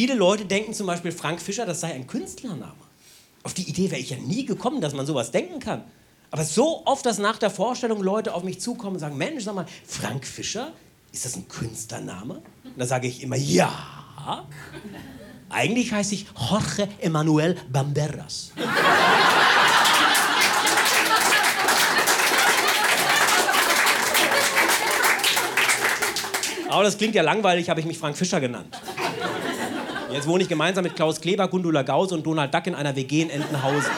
viele Leute denken zum Beispiel, Frank Fischer, das sei ein Künstlername. Auf die Idee wäre ich ja nie gekommen, dass man sowas denken kann. Aber so oft, dass nach der Vorstellung Leute auf mich zukommen und sagen, Mensch, sag mal, Frank Fischer, ist das ein Künstlername? Und da sage ich immer, ja. Eigentlich heiße ich Jorge Emanuel Banderas. Aber das klingt ja langweilig, habe ich mich Frank Fischer genannt. Jetzt wohne ich gemeinsam mit Klaus Kleber, Gundula Gause und Donald Duck in einer WG in Entenhausen.